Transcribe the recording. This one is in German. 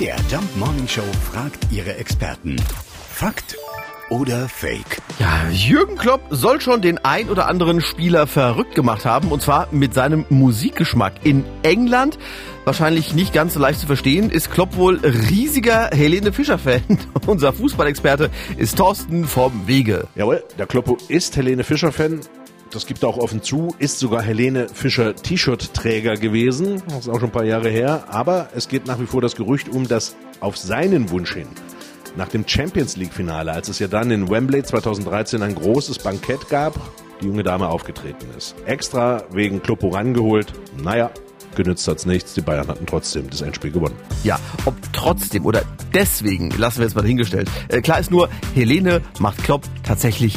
MDR Jump Morning Show fragt ihre Experten. Fakt oder Fake? Ja, Jürgen Klopp soll schon den ein oder anderen Spieler verrückt gemacht haben, und zwar mit seinem Musikgeschmack. In England, wahrscheinlich nicht ganz so leicht zu verstehen, ist Klopp wohl riesiger Helene Fischer-Fan. Unser Fußballexperte ist Thorsten vom Wege. Jawohl, der Kloppo ist Helene Fischer-Fan. Das gibt auch offen zu, ist sogar Helene Fischer T-Shirt-Träger gewesen. Das ist auch schon ein paar Jahre her. Aber es geht nach wie vor das Gerücht um, dass auf seinen Wunsch hin nach dem Champions League-Finale, als es ja dann in Wembley 2013 ein großes Bankett gab, die junge Dame aufgetreten ist. Extra wegen Kloppo rangeholt. Naja, genützt hat's nichts. Die Bayern hatten trotzdem das Endspiel gewonnen. Ja, ob trotzdem oder deswegen, lassen wir jetzt mal hingestellt. Äh, klar ist nur, Helene macht Klopp tatsächlich